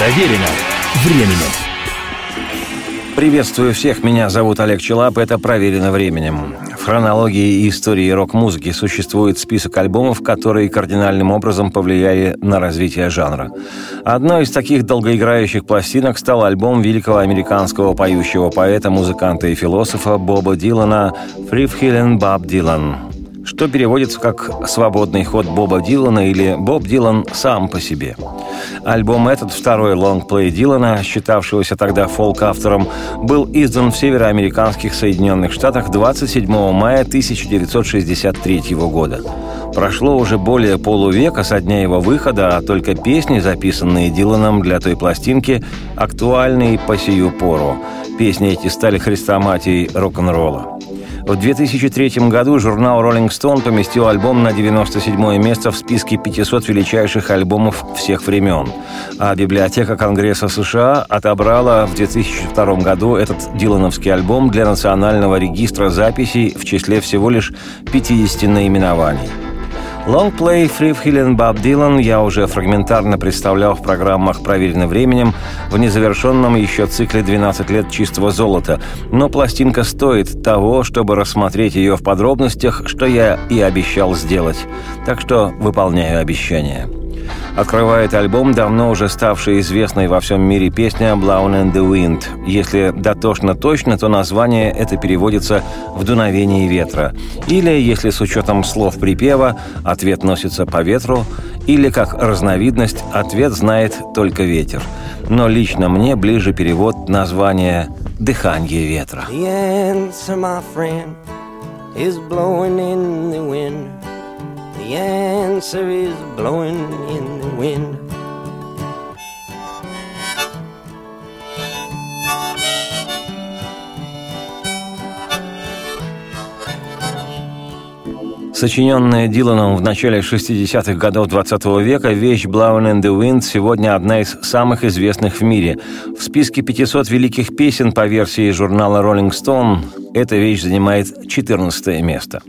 Проверено временем. Приветствую всех, меня зовут Олег Челап, это «Проверено временем». В хронологии и истории рок-музыки существует список альбомов, которые кардинальным образом повлияли на развитие жанра. Одной из таких долгоиграющих пластинок стал альбом великого американского поющего поэта, музыканта и философа Боба Дилана «Фрифхилен Баб Дилан», что переводится как «Свободный ход Боба Дилана» или «Боб Дилан сам по себе». Альбом этот, второй лонгплей Дилана, считавшегося тогда фолк-автором, был издан в североамериканских Соединенных Штатах 27 мая 1963 года. Прошло уже более полувека со дня его выхода, а только песни, записанные Диланом для той пластинки, актуальны и по сию пору. Песни эти стали хрестоматией рок-н-ролла. В 2003 году журнал Rolling Stone поместил альбом на 97 место в списке 500 величайших альбомов всех времен. А библиотека Конгресса США отобрала в 2002 году этот дилановский альбом для Национального регистра записей в числе всего лишь 50 наименований. Лонгплей Free Feeling Bob Dylan я уже фрагментарно представлял в программах «Проверено временем» в незавершенном еще цикле «12 лет чистого золота», но пластинка стоит того, чтобы рассмотреть ее в подробностях, что я и обещал сделать. Так что выполняю обещание. Открывает альбом давно уже ставшая известной во всем мире песня «Blown in the Wind». Если дотошно точно, то название это переводится в «дуновение ветра». Или, если с учетом слов припева, ответ носится по ветру, или, как разновидность, ответ знает только ветер. Но лично мне ближе перевод названия «Дыхание ветра». The answer, my friend, is blowing in the wind. The answer is blowing in the wind. Сочиненная Диланом в начале 60-х годов 20 века, вещь «Blowing in the Wind» сегодня одна из самых известных в мире. В списке 500 великих песен по версии журнала Rolling Stone эта вещь занимает 14 место.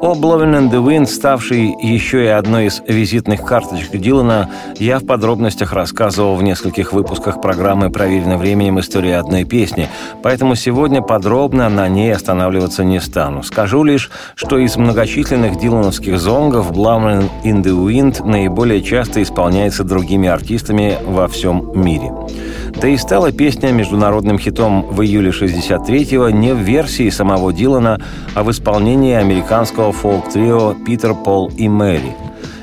О «Blowing in the Wind», ставший еще и одной из визитных карточек Дилана, я в подробностях рассказывал в нескольких выпусках программы «Проверено временем. История одной песни», поэтому сегодня подробно на ней останавливаться не стану. Скажу лишь, что из многочисленных дилановских зонгов «Blowing in the Wind» наиболее часто исполняется другими артистами во всем мире. Да и стала песня международным хитом в июле 63-го не в версии самого Дилана, а в исполнении американского фолк-трио «Питер, Пол и Мэри».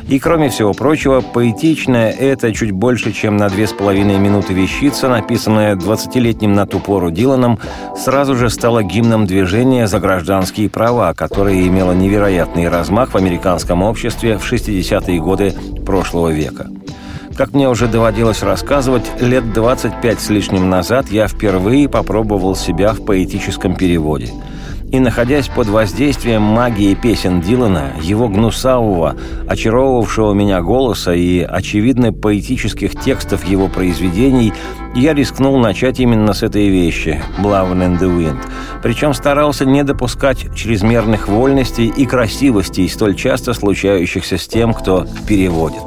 И, кроме всего прочего, поэтичная это чуть больше, чем на две с половиной минуты вещица, написанная 20-летним на ту пору Диланом, сразу же стала гимном движения за гражданские права, которое имело невероятный размах в американском обществе в 60-е годы прошлого века. Как мне уже доводилось рассказывать, лет 25 с лишним назад я впервые попробовал себя в поэтическом переводе. И находясь под воздействием магии песен Дилана, его гнусавого, очаровывавшего меня голоса и, очевидно, поэтических текстов его произведений, я рискнул начать именно с этой вещи «Blown in the Wind». Причем старался не допускать чрезмерных вольностей и красивостей, столь часто случающихся с тем, кто переводит.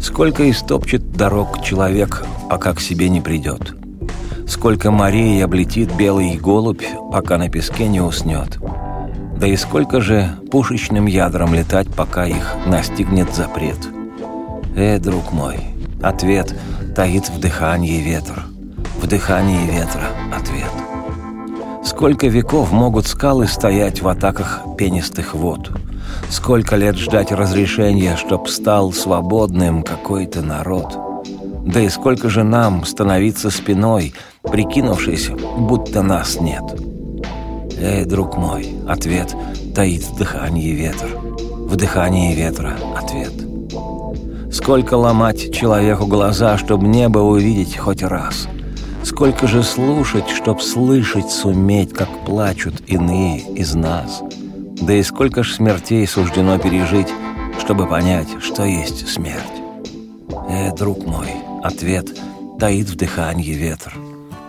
Сколько истопчет дорог человек, пока к себе не придет. Сколько морей облетит белый голубь, пока на песке не уснет. Да и сколько же пушечным ядром летать, пока их настигнет запрет. Э, друг мой, ответ таит в дыхании ветра. В дыхании ветра ответ. Сколько веков могут скалы стоять в атаках пенистых вод — Сколько лет ждать разрешения, чтоб стал свободным какой-то народ? Да и сколько же нам становиться спиной, прикинувшись, будто нас нет? Эй, друг мой, ответ таит в дыхании ветер. В дыхании ветра ответ. Сколько ломать человеку глаза, чтобы небо увидеть хоть раз? Сколько же слушать, чтоб слышать суметь, как плачут иные из нас — да и сколько ж смертей суждено пережить, чтобы понять, что есть смерть. Э, друг мой, ответ таит в дыхании ветр.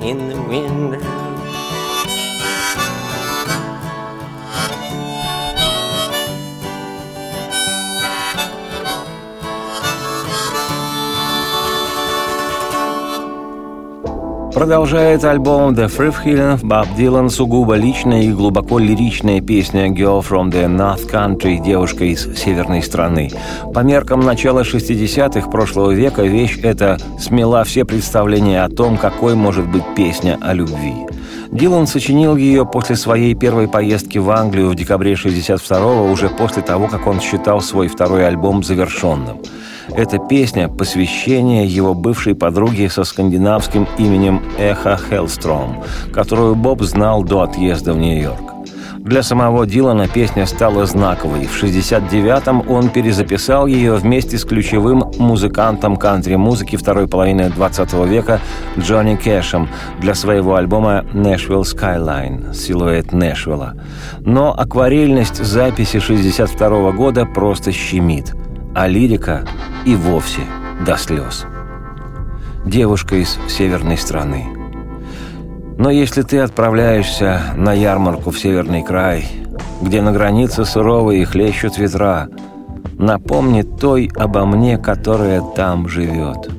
in the wind. Продолжает альбом The Frivhillen Боб Дилан сугубо личная и глубоко лиричная песня «Girl from the North Country» девушка из северной страны. По меркам начала 60-х прошлого века вещь эта смела все представления о том, какой может быть песня о любви. Дилан сочинил ее после своей первой поездки в Англию в декабре 62-го, уже после того, как он считал свой второй альбом завершенным – эта песня – посвящение его бывшей подруге со скандинавским именем Эха Хеллстром, которую Боб знал до отъезда в Нью-Йорк. Для самого Дилана песня стала знаковой. В 69-м он перезаписал ее вместе с ключевым музыкантом кантри-музыки второй половины 20 века Джонни Кэшем для своего альбома «Нэшвилл Skyline» «Силуэт Нэшвилла». Но акварельность записи 62 года просто щемит – а лирика и вовсе до слез. Девушка из северной страны. Но если ты отправляешься на ярмарку в северный край, где на границе суровые хлещут ветра, напомни той обо мне, которая там живет.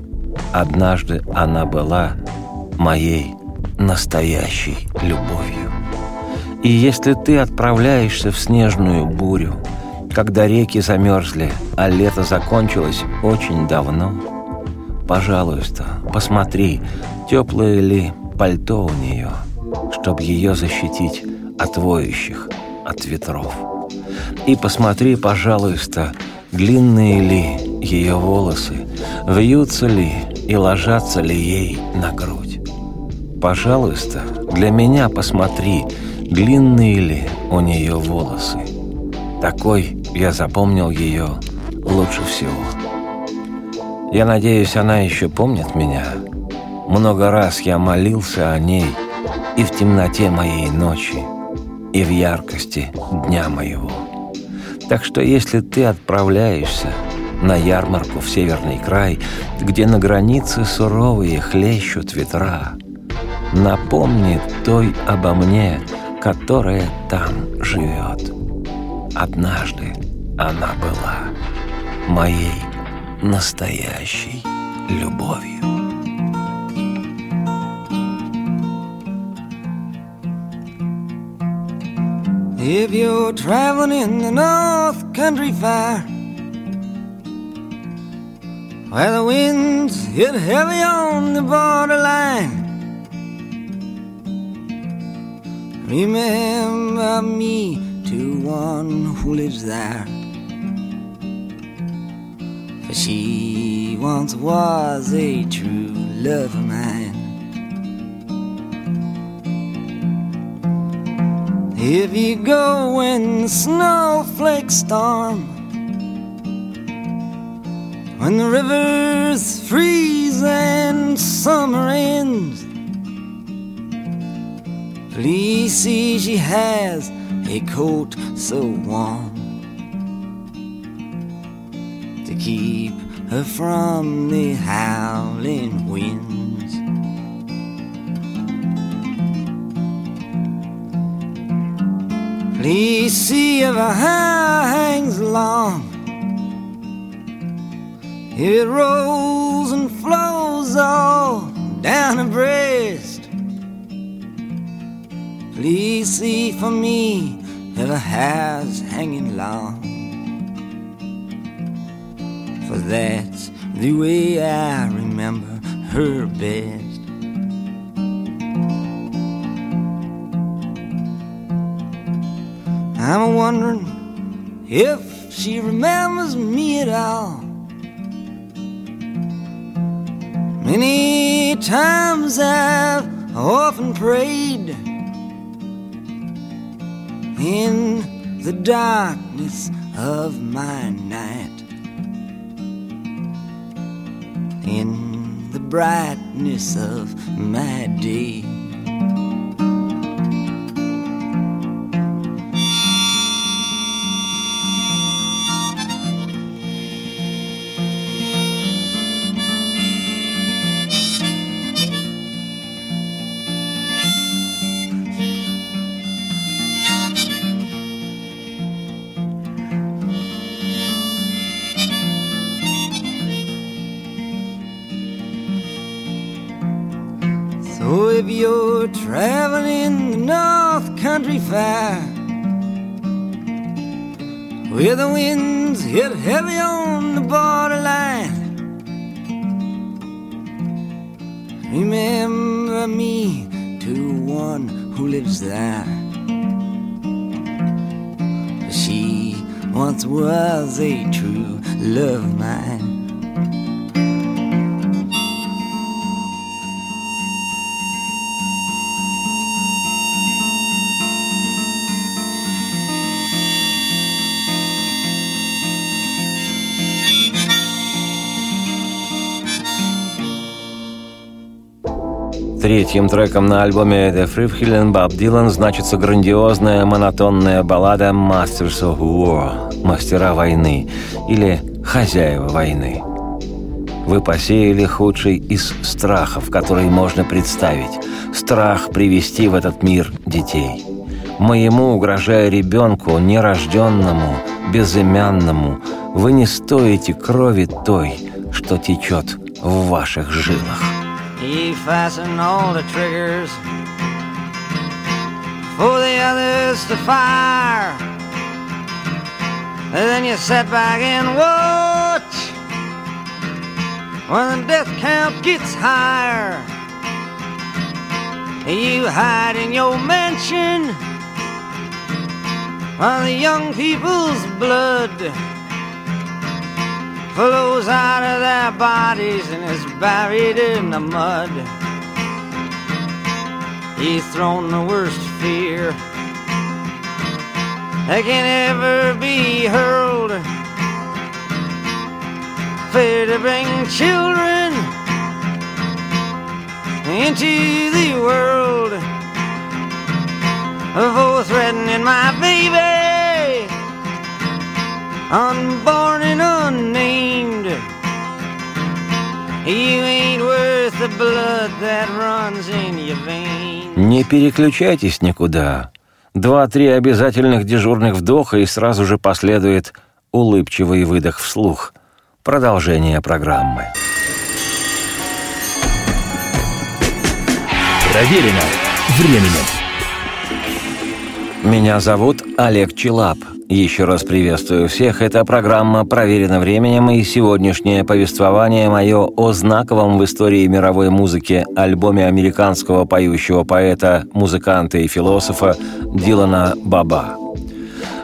Однажды она была моей настоящей любовью. И если ты отправляешься в снежную бурю, когда реки замерзли, а лето закончилось очень давно. Пожалуйста, посмотри, теплое ли пальто у нее, чтобы ее защитить от воющих, от ветров. И посмотри, пожалуйста, длинные ли ее волосы, вьются ли и ложатся ли ей на грудь. Пожалуйста, для меня посмотри, длинные ли у нее волосы. Такой я запомнил ее лучше всего. Я надеюсь, она еще помнит меня. Много раз я молился о ней и в темноте моей ночи, и в яркости дня моего. Так что если ты отправляешься на ярмарку в северный край, где на границе суровые хлещут ветра, напомни той обо мне, которая там живет. Однажды она была моей настоящей любовью. If you're traveling in the North Country Fair, where the winds hit heavy on the borderline, remember me to one who lives there. For she once was a true love of mine. If you go when the snowflakes storm, when the rivers freeze and summer ends, please see she has a coat so warm to keep her from the howling winds. Please see if her hair hangs long. It rolls and flows all down her breast. Please see for me if her hair's hanging long. For that's the way I remember her best. I'm wondering if she remembers me at all. Many times I've often prayed in the darkness of my night, in the brightness of my day. Country Fair, where the winds hit heavy on the borderline, remember me to one who lives there. She once was a true love Третьим треком на альбоме The Frivhillen Bob Dylan значится грандиозная монотонная баллада Masters of War – «Мастера войны» или «Хозяева войны». Вы посеяли худший из страхов, который можно представить. Страх привести в этот мир детей. Моему, угрожая ребенку, нерожденному, безымянному, вы не стоите крови той, что течет в ваших жилах. He fastened all the triggers for the others to fire. And then you sit back and watch when the death count gets higher. You hide in your mansion while the young people's blood flows out of their bodies and is buried in the mud. He's thrown the worst fear that can ever be hurled. Fear to bring children into the world for threatening my baby unborn and unnamed. You ain't worth the blood that runs in your veins. Не переключайтесь никуда. Два-три обязательных дежурных вдоха и сразу же последует улыбчивый выдох вслух. Продолжение программы. Проверено временем. Меня зовут Олег Челап. Еще раз приветствую всех. Это программа «Проверено временем» и сегодняшнее повествование мое о знаковом в истории мировой музыки альбоме американского поющего поэта, музыканта и философа Дилана Баба.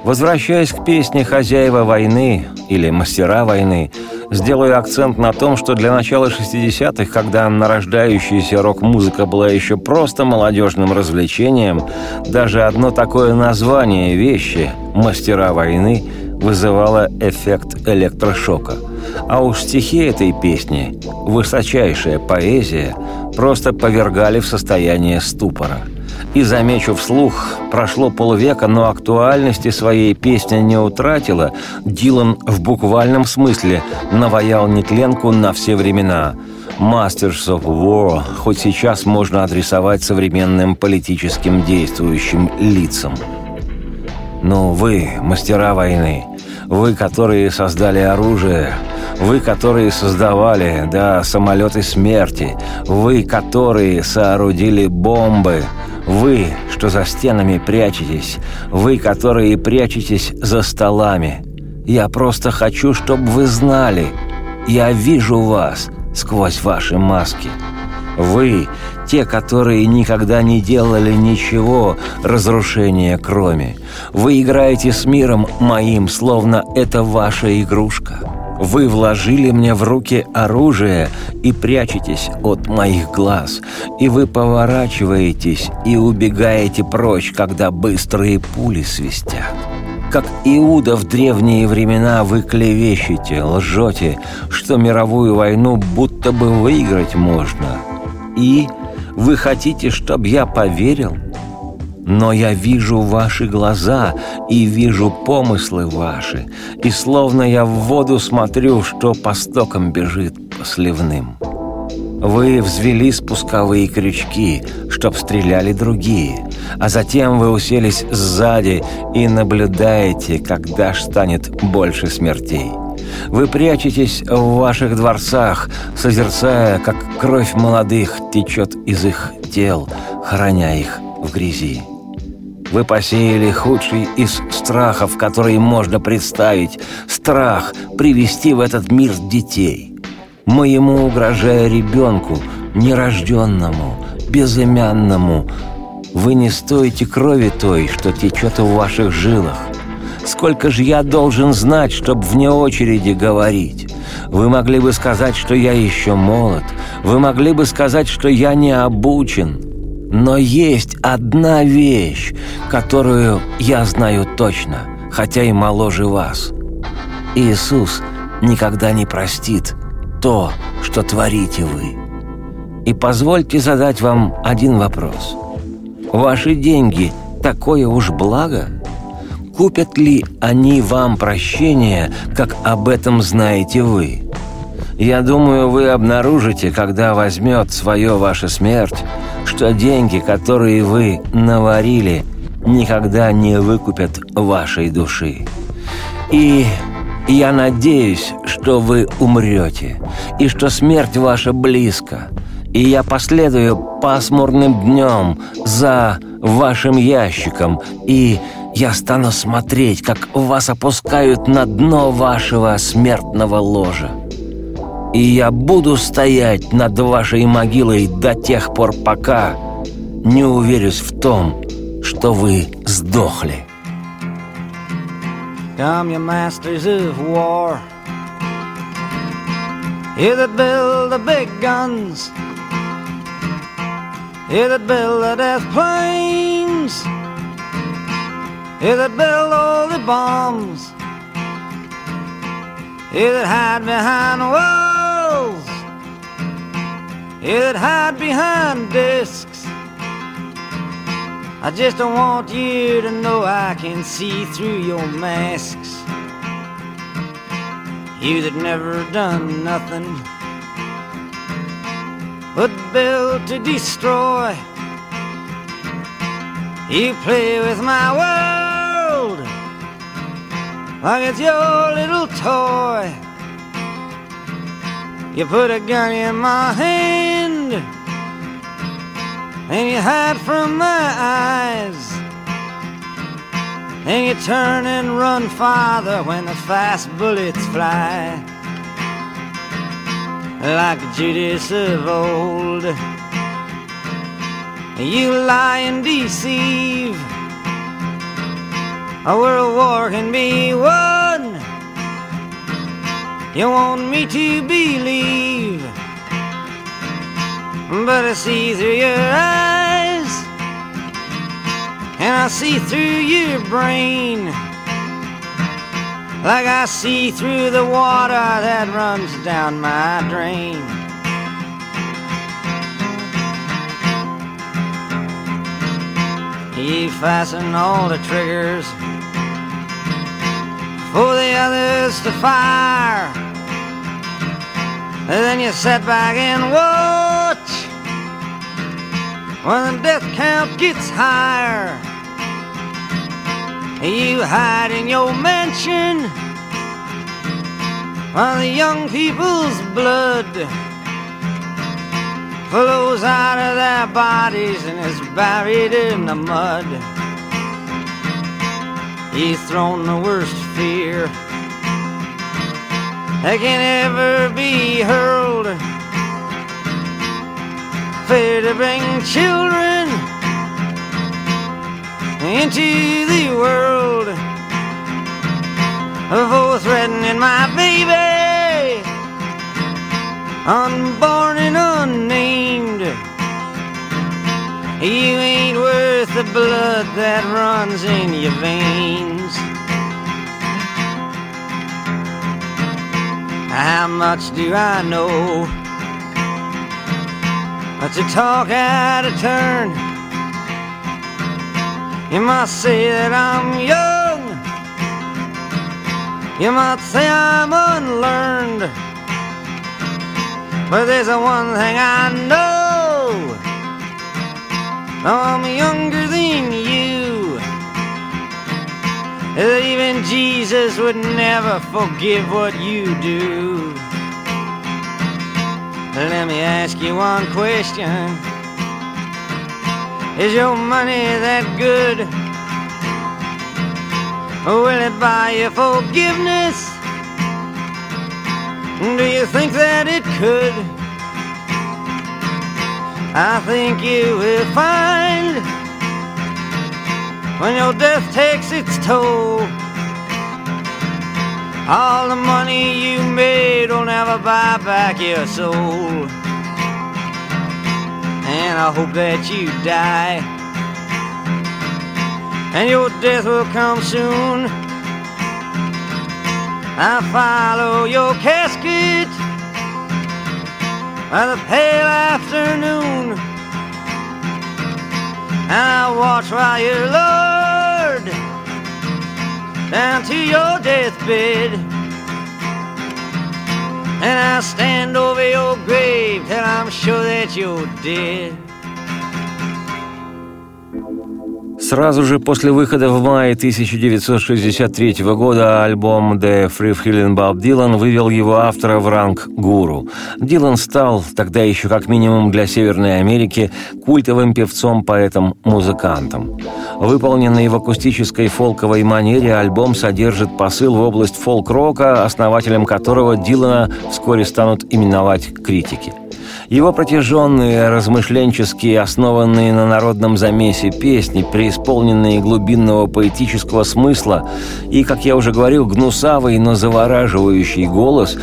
Возвращаясь к песне «Хозяева войны» или «Мастера войны», сделаю акцент на том, что для начала 60-х, когда нарождающаяся рок-музыка была еще просто молодежным развлечением, даже одно такое название вещи «Мастера войны» вызывало эффект электрошока. А уж стихи этой песни, высочайшая поэзия, просто повергали в состояние ступора – и замечу вслух, прошло полвека, но актуальности своей песни не утратила. Дилан в буквальном смысле наваял нетленку на все времена. Masters of War хоть сейчас можно адресовать современным политическим действующим лицам. Но вы, мастера войны, вы, которые создали оружие, вы, которые создавали, да, самолеты смерти, вы, которые соорудили бомбы – вы, что за стенами прячетесь, вы, которые прячетесь за столами. Я просто хочу, чтобы вы знали. Я вижу вас сквозь ваши маски. Вы, те, которые никогда не делали ничего разрушения кроме. Вы играете с миром моим, словно это ваша игрушка. Вы вложили мне в руки оружие и прячетесь от моих глаз, и вы поворачиваетесь и убегаете прочь, когда быстрые пули свистят. Как Иуда в древние времена вы клевещете, лжете, что мировую войну будто бы выиграть можно. И вы хотите, чтобы я поверил? Но я вижу ваши глаза и вижу помыслы ваши, и словно я в воду смотрю, что по стокам бежит по сливным. Вы взвели спусковые крючки, чтоб стреляли другие, а затем вы уселись сзади и наблюдаете, когда ж станет больше смертей. Вы прячетесь в ваших дворцах, созерцая, как кровь молодых течет из их тел, храня их в грязи. Вы посеяли худший из страхов, которые можно представить. Страх привести в этот мир детей. Моему угрожая ребенку, нерожденному, безымянному. Вы не стоите крови той, что течет в ваших жилах. Сколько же я должен знать, чтобы вне очереди говорить? Вы могли бы сказать, что я еще молод. Вы могли бы сказать, что я не обучен. Но есть одна вещь, которую я знаю точно, хотя и моложе вас. Иисус никогда не простит то, что творите вы. И позвольте задать вам один вопрос. Ваши деньги – такое уж благо? Купят ли они вам прощение, как об этом знаете вы? Я думаю, вы обнаружите, когда возьмет свое ваша смерть, что деньги, которые вы наварили, никогда не выкупят вашей души. И я надеюсь, что вы умрете, и что смерть ваша близко, и я последую пасмурным днем за вашим ящиком, и я стану смотреть, как вас опускают на дно вашего смертного ложа. И я буду стоять над вашей могилой до тех пор, пока не уверюсь в том, что вы сдохли. Come, you masters of war You that build the big guns You that build the death planes You that build all the bombs You that hide behind walls. It hide behind desks. I just don't want you to know I can see through your masks. You that never done nothing but build to destroy. You play with my world like it's your little toy. You put a gun in my hand and you hide from my eyes. And you turn and run farther when the fast bullets fly. Like Judas of old, you lie and deceive. A world war can be won. You want me to believe, but I see through your eyes, and I see through your brain, like I see through the water that runs down my drain. You fasten all the triggers for the others to fire. Then you sit back and watch when the death count gets higher. You hide in your mansion while the young people's blood flows out of their bodies and is buried in the mud. He's thrown the worst fear that can ever be hurled. Fear to bring children into the world for threatening my baby, unborn and unnamed. You ain't worth the blood that runs in your veins. How much do I know? But to talk out of turn, you might say that I'm young. You might say I'm unlearned. But there's one thing I know. I'm younger than you. Even Jesus would never forgive what you do. Let me ask you one question. Is your money that good? Will it buy you forgiveness? Do you think that it could? I think you will find when your death takes its toll. All the money you made will never buy back your soul. And I hope that you die. And your death will come soon. I follow your casket by the pale afternoon. And I watch while you're lowered down to your deathbed. And I stand over your grave till I'm sure that you're dead. Сразу же после выхода в мае 1963 года альбом «The Free Feeling Bob Dylan» вывел его автора в ранг гуру. Дилан стал, тогда еще как минимум для Северной Америки, культовым певцом, поэтом, музыкантом. Выполненный в акустической фолковой манере, альбом содержит посыл в область фолк-рока, основателем которого Дилана вскоре станут именовать критики – его протяженные, размышленческие, основанные на народном замесе песни, преисполненные глубинного поэтического смысла и, как я уже говорил, гнусавый, но завораживающий голос,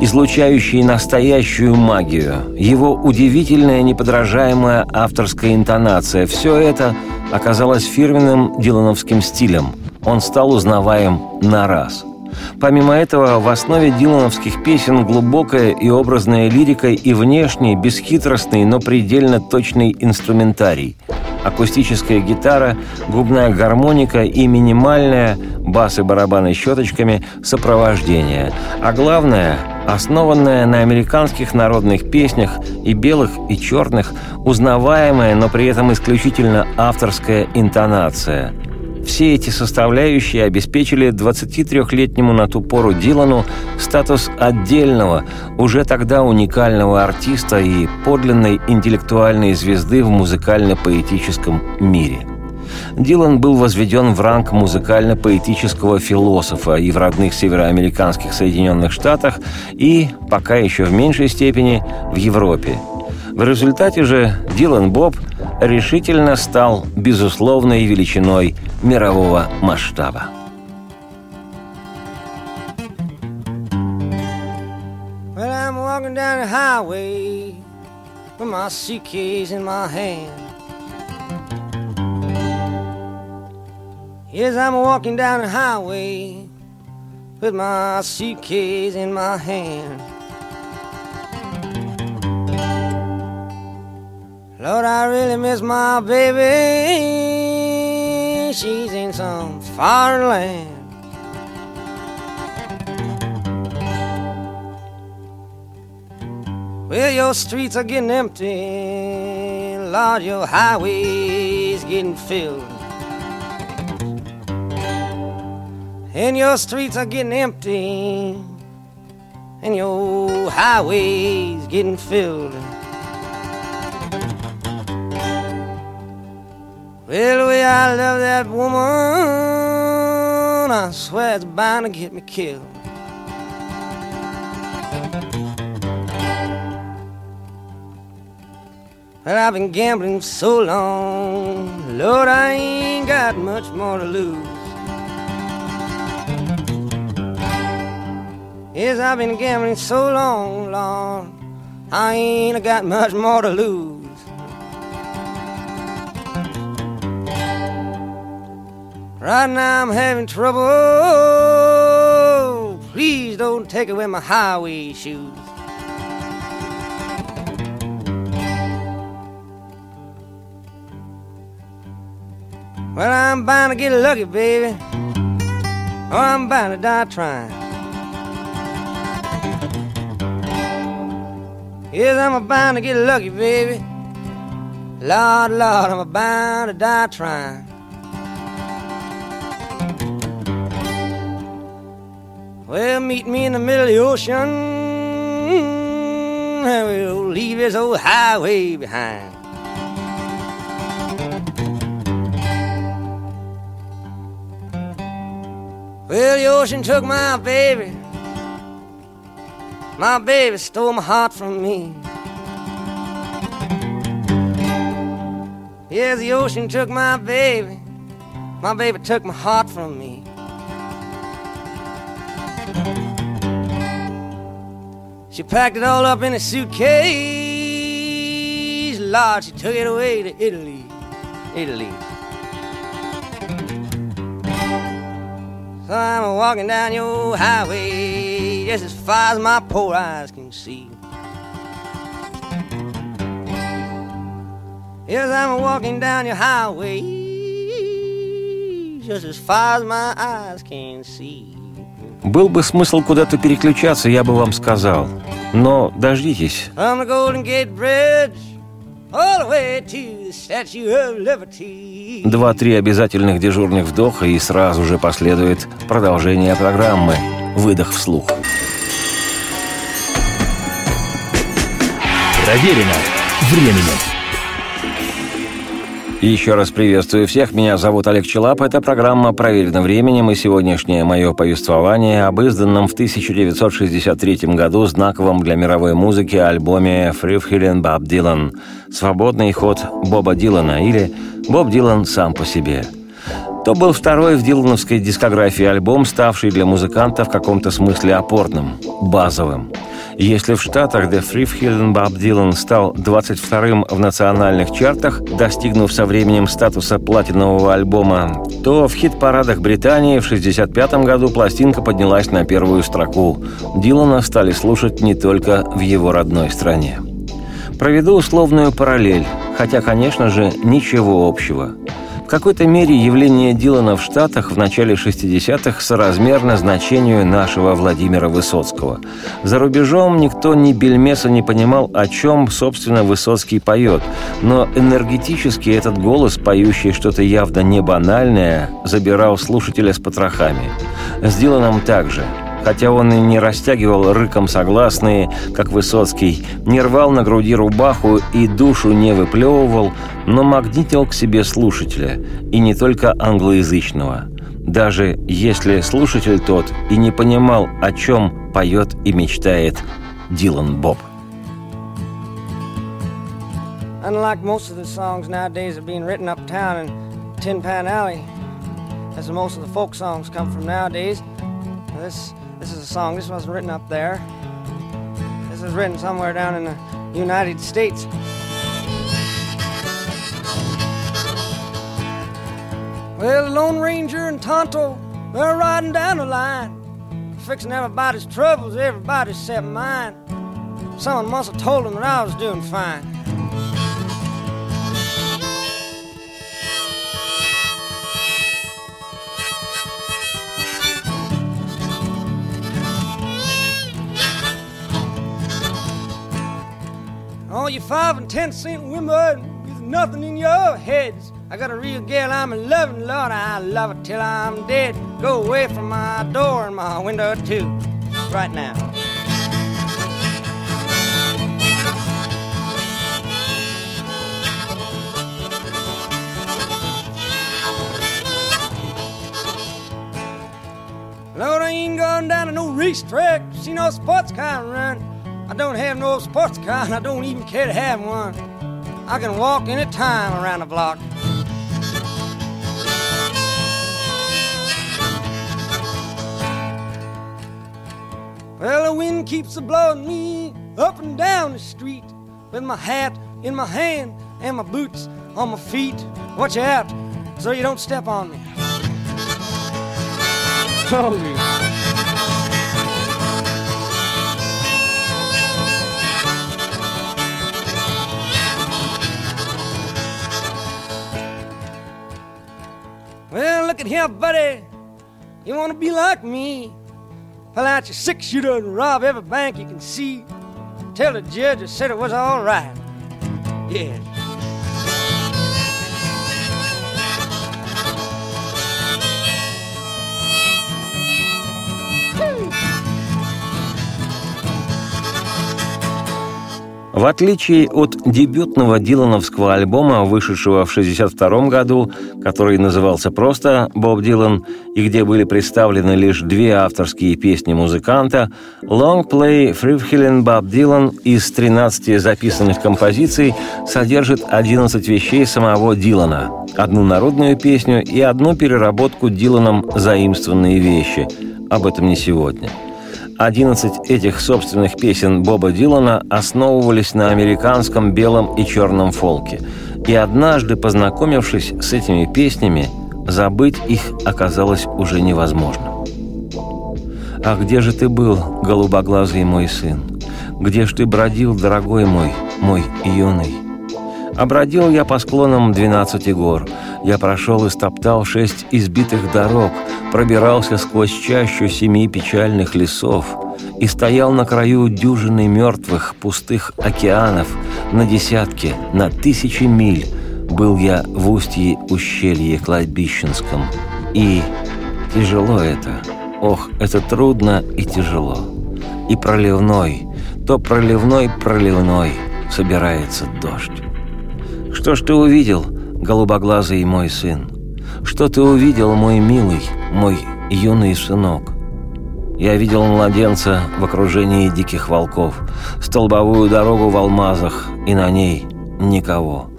излучающий настоящую магию, его удивительная неподражаемая авторская интонация – все это оказалось фирменным дилановским стилем. Он стал узнаваем на раз – Помимо этого, в основе дилановских песен глубокая и образная лирика и внешний, бесхитростный, но предельно точный инструментарий. Акустическая гитара, губная гармоника и минимальное, бас и барабаны щеточками, сопровождение. А главное, основанная на американских народных песнях и белых, и черных, узнаваемая, но при этом исключительно авторская интонация – все эти составляющие обеспечили 23-летнему на ту пору Дилану статус отдельного, уже тогда уникального артиста и подлинной интеллектуальной звезды в музыкально-поэтическом мире. Дилан был возведен в ранг музыкально-поэтического философа и в родных североамериканских Соединенных Штатах, и, пока еще в меньшей степени, в Европе. В результате же Дилан Боб решительно стал безусловной величиной мирового масштаба. Well, I'm walking down the highway with my suitcase in my hand. Yes, I'm walking down the highway with my suitcase in my hand. Lord, I really miss my baby. She's in some foreign land. Well, your streets are getting empty. Lord, your highways getting filled. And your streets are getting empty. And your highways getting filled. Well, way I love that woman, I swear it's bound to get me killed. Well, I've been gambling so long, Lord, I ain't got much more to lose. Yes, I've been gambling so long, Lord, I ain't got much more to lose. Right now I'm having trouble. Please don't take away my highway shoes. Well, I'm bound to get lucky, baby. Or I'm bound to die trying. Yes, I'm bound to get lucky, baby. Lord, Lord, I'm bound to die trying. Well, meet me in the middle of the ocean, and we'll leave this old highway behind. Well, the ocean took my baby. My baby stole my heart from me. Yes, the ocean took my baby. My baby took my heart from me. She packed it all up in a suitcase. Lord, she took it away to Italy. Italy. So I'm walking down your highway just as far as my poor eyes can see. Yes, I'm walking down your highway just as far as my eyes can see. Был бы смысл куда-то переключаться, я бы вам сказал. Но дождитесь. Два-три обязательных дежурных вдоха, и сразу же последует продолжение программы. Выдох вслух. Проверено временем. Еще раз приветствую всех. Меня зовут Олег Челап. Это программа «Проверено временем» и сегодняшнее мое повествование об изданном в 1963 году знаковом для мировой музыки альбоме «Free Feeling Bob Dylan» «Свободный ход Боба Дилана» или «Боб Дилан сам по себе». То был второй в дилановской дискографии альбом, ставший для музыканта в каком-то смысле опорным, базовым. Если в Штатах The Free Feeling Bob Dylan стал 22-м в национальных чартах, достигнув со временем статуса платинового альбома, то в хит-парадах Британии в 1965 году пластинка поднялась на первую строку. Дилана стали слушать не только в его родной стране. Проведу условную параллель, хотя, конечно же, ничего общего. Какой-то мере явление Дилана в Штатах в начале 60-х соразмерно значению нашего Владимира Высоцкого. За рубежом никто ни бельмеса не понимал, о чем, собственно, Высоцкий поет, но энергетически этот голос, поющий что-то явно не банальное, забирал слушателя с потрохами. С Диланом также – Хотя он и не растягивал рыком согласные, как Высоцкий, не рвал на груди рубаху и душу не выплевывал, но магнитил к себе слушателя, и не только англоязычного. Даже если слушатель тот и не понимал, о чем поет и мечтает Дилан Боб. Unlike most of the songs nowadays are being written uptown in Tin Pan Alley, as most of the folk songs come from nowadays, this This is a song. This wasn't written up there. This was written somewhere down in the United States. Well, the Lone Ranger and Tonto, they're riding down the line, fixing everybody's troubles, everybody except mine. Someone must have told them that I was doing fine. You five and ten cent women with nothing in your heads. I got a real gal I'm in loving, Lord, I love her till I'm dead. Go away from my door and my window too, right now. Lord, I ain't going down to no racetrack, see no sports car run. I don't have no sports car, and I don't even care to have one. I can walk any time around the block. Well, the wind keeps a blowing me up and down the street with my hat in my hand and my boots on my feet. Watch out so you don't step on me. Holy. Look at here, buddy. You want to be like me? Pull out your six shooter and rob every bank you can see. Tell the judge I said it was all right. Yeah. В отличие от дебютного дилановского альбома, вышедшего в 1962 году, который назывался просто «Боб Дилан», и где были представлены лишь две авторские песни музыканта, «Long Play Frivhillen Bob Dylan» из 13 записанных композиций содержит 11 вещей самого Дилана, одну народную песню и одну переработку Диланом заимствованные вещи. Об этом не сегодня – 11 этих собственных песен Боба Дилана основывались на американском белом и черном фолке. И однажды, познакомившись с этими песнями, забыть их оказалось уже невозможно. «А где же ты был, голубоглазый мой сын? Где ж ты бродил, дорогой мой, мой юный?» Обродил я по склонам двенадцати гор. Я прошел и стоптал шесть избитых дорог, пробирался сквозь чащу семи печальных лесов и стоял на краю дюжины мертвых пустых океанов на десятки, на тысячи миль. Был я в устье ущелья кладбищенском. И тяжело это. Ох, это трудно и тяжело. И проливной, то проливной-проливной собирается дождь. Что ж ты увидел, голубоглазый мой сын? Что ты увидел, мой милый, мой юный сынок? Я видел младенца в окружении диких волков, столбовую дорогу в алмазах, и на ней никого.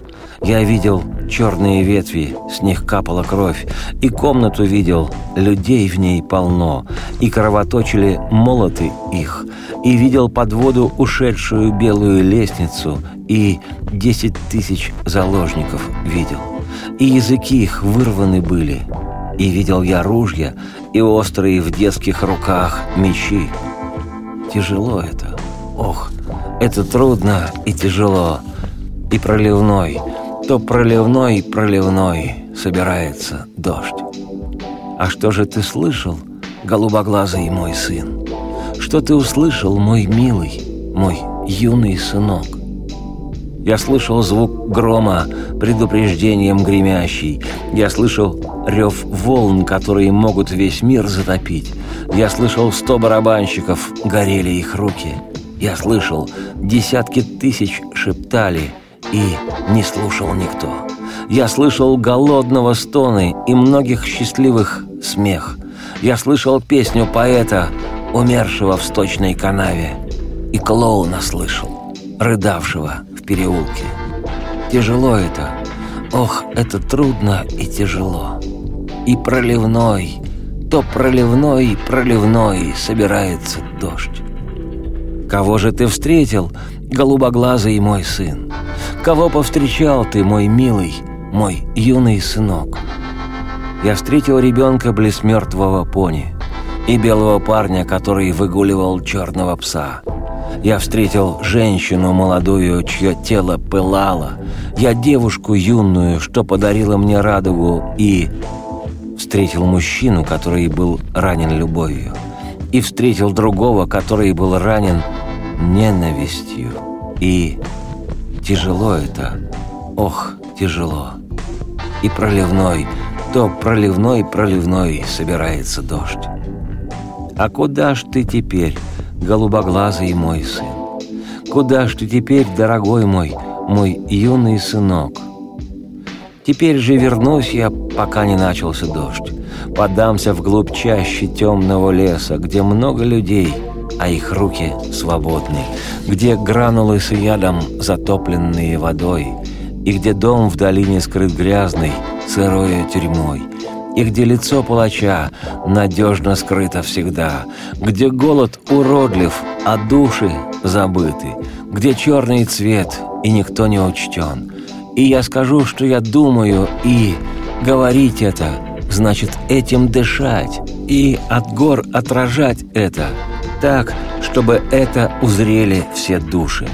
Я видел черные ветви, с них капала кровь, и комнату видел, людей в ней полно, и кровоточили молоты их, и видел под воду ушедшую белую лестницу, и десять тысяч заложников видел. И языки их вырваны были. И видел я ружья, и острые в детских руках мечи. Тяжело это. Ох, это трудно и тяжело. И проливной, то проливной, проливной собирается дождь. А что же ты слышал, голубоглазый мой сын? Что ты услышал, мой милый, мой юный сынок? Я слышал звук грома, предупреждением гремящий. Я слышал рев волн, которые могут весь мир затопить. Я слышал сто барабанщиков, горели их руки. Я слышал, десятки тысяч шептали, и не слушал никто. Я слышал голодного стоны и многих счастливых смех. Я слышал песню поэта, умершего в сточной канаве, и клоуна слышал, рыдавшего в переулке. Тяжело это, ох, это трудно и тяжело. И проливной, то проливной, проливной собирается дождь. Кого же ты встретил, голубоглазый мой сын? Кого повстречал ты, мой милый, мой юный сынок? Я встретил ребенка близ мертвого пони и белого парня, который выгуливал черного пса. Я встретил женщину молодую, чье тело пылало. Я девушку юную, что подарила мне радугу, и встретил мужчину, который был ранен любовью, и встретил другого, который был ранен ненавистью. И тяжело это, ох, тяжело. И проливной, то проливной-проливной собирается дождь. А куда ж ты теперь, голубоглазый мой сын? Куда ж ты теперь, дорогой мой, мой юный сынок? Теперь же вернусь я, пока не начался дождь. Подамся вглубь чаще темного леса, где много людей, а их руки свободны, где гранулы с ядом, затопленные водой, и где дом в долине скрыт грязной, сырой тюрьмой, и где лицо палача надежно скрыто всегда, где голод уродлив, а души забыты, где черный цвет и никто не учтен. И я скажу, что я думаю, и говорить это значит этим дышать, и от гор отражать это, так, чтобы это узрели все души.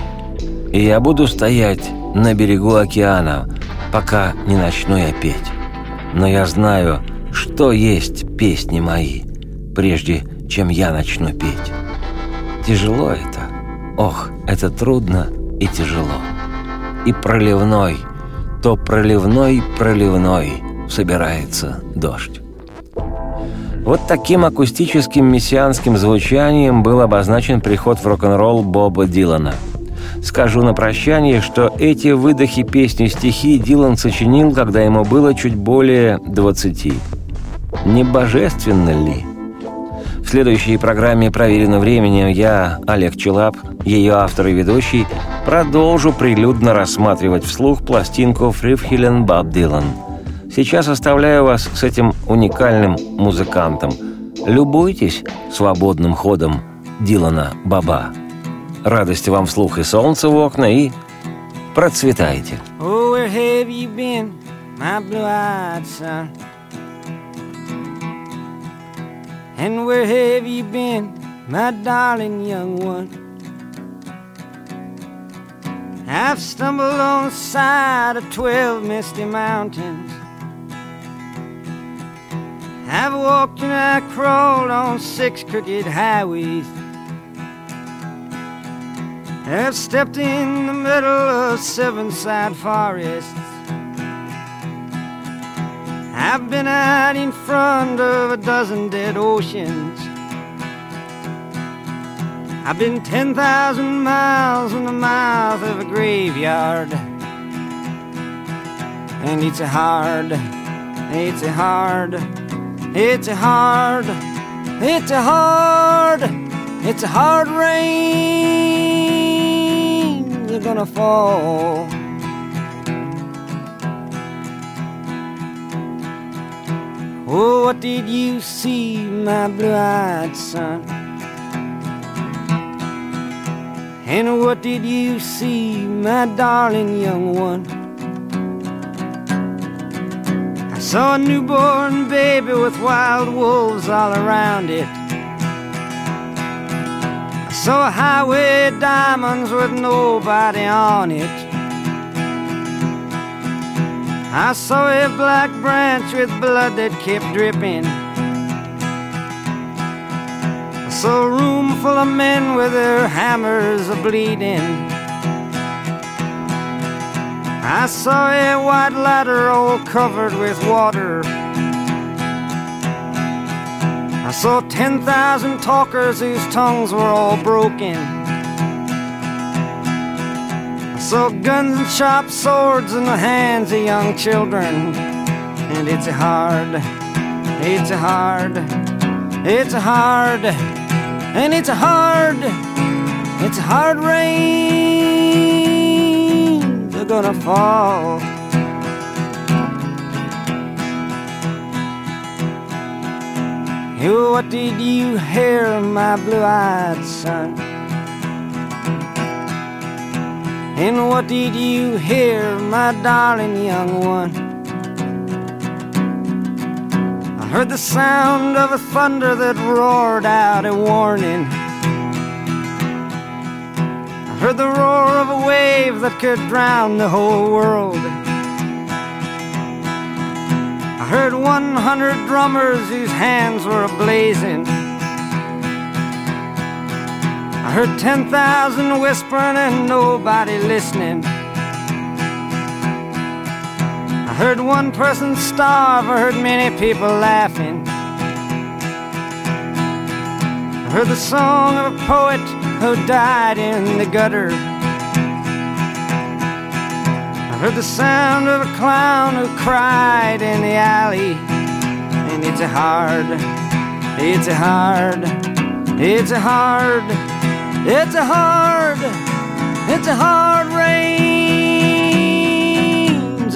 И я буду стоять на берегу океана, пока не начну я петь но я знаю, что есть песни мои, прежде чем я начну петь. Тяжело это. Ох, это трудно и тяжело. И проливной, то проливной-проливной собирается дождь. Вот таким акустическим мессианским звучанием был обозначен приход в рок-н-ролл Боба Дилана – Скажу на прощание, что эти выдохи песни стихи Дилан сочинил, когда ему было чуть более 20. Не божественно ли? В следующей программе «Проверено временем» я, Олег Челап, ее автор и ведущий, продолжу прилюдно рассматривать вслух пластинку «Фрифхилен Баб Дилан». Сейчас оставляю вас с этим уникальным музыкантом. Любуйтесь свободным ходом Дилана Баба. Радости вам вслух и солнце в окна, и процветайте. I've stumbled on the side of twelve misty mountains. I've walked and I crawled on six crooked highways. I've stepped in the middle of seven sad forests. I've been out in front of a dozen dead oceans. I've been 10,000 miles in the mouth of a graveyard. And it's a hard, it's a hard, it's a hard, it's a hard, it's a hard rain are gonna fall. Oh, what did you see, my blue eyed son? And what did you see, my darling young one? Saw a newborn baby with wild wolves all around it. I saw a highway diamonds with nobody on it. I saw a black branch with blood that kept dripping. I saw a room full of men with their hammers a bleeding. I saw a white ladder all covered with water. I saw 10,000 talkers whose tongues were all broken. I saw guns and sharp swords in the hands of young children. And it's hard, it's hard, it's hard, and it's hard, it's hard rain. They're gonna fall. Oh, what did you hear, my blue-eyed son? And what did you hear, my darling young one? I heard the sound of a thunder that roared out a warning. Heard the roar of a wave that could drown the whole world. I heard 100 drummers whose hands were ablazing. I heard 10,000 whispering and nobody listening. I heard one person starve, I heard many people laughing. I heard the song of a poet who died in the gutter. I heard the sound of a clown who cried in the alley. And it's a hard, it's a hard, it's a hard, it's a hard, it's a hard rains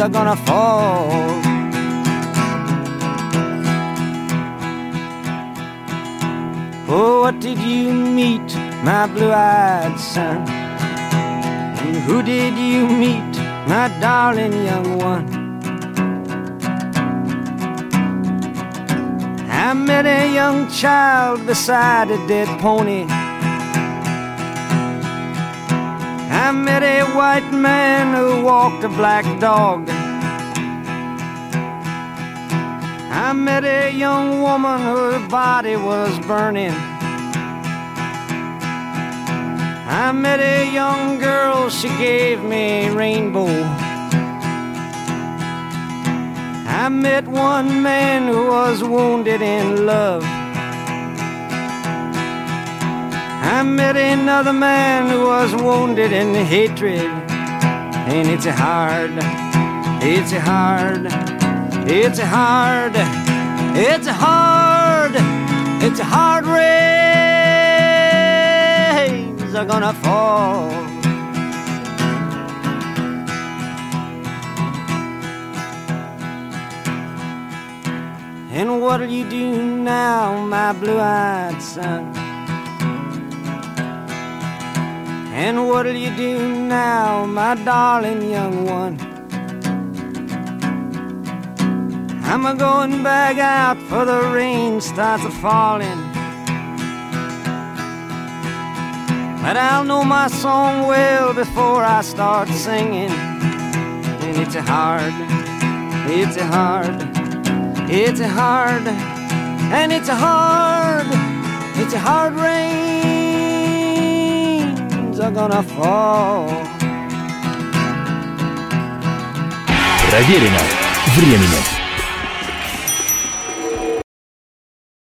are gonna fall. Oh, what did you meet, my blue-eyed son? And who did you meet? my darling young one. I met a young child beside a dead pony. I met a white man who walked a black dog. I met a young woman whose body was burning. I met a young girl, she gave me a rainbow. I met one man who was wounded in love. I met another man who was wounded in hatred. And it's hard, it's hard, it's hard, it's hard, it's a hard are gonna fall. And what'll you do now, my blue-eyed son? And what'll you do now, my darling young one? I'm a going back out for the rain starts a falling. But I'll know my song well before I start singing. And it's a hard, it's a hard, it's a hard, and it's a hard, it's a hard rains are gonna fall. Проверено временем.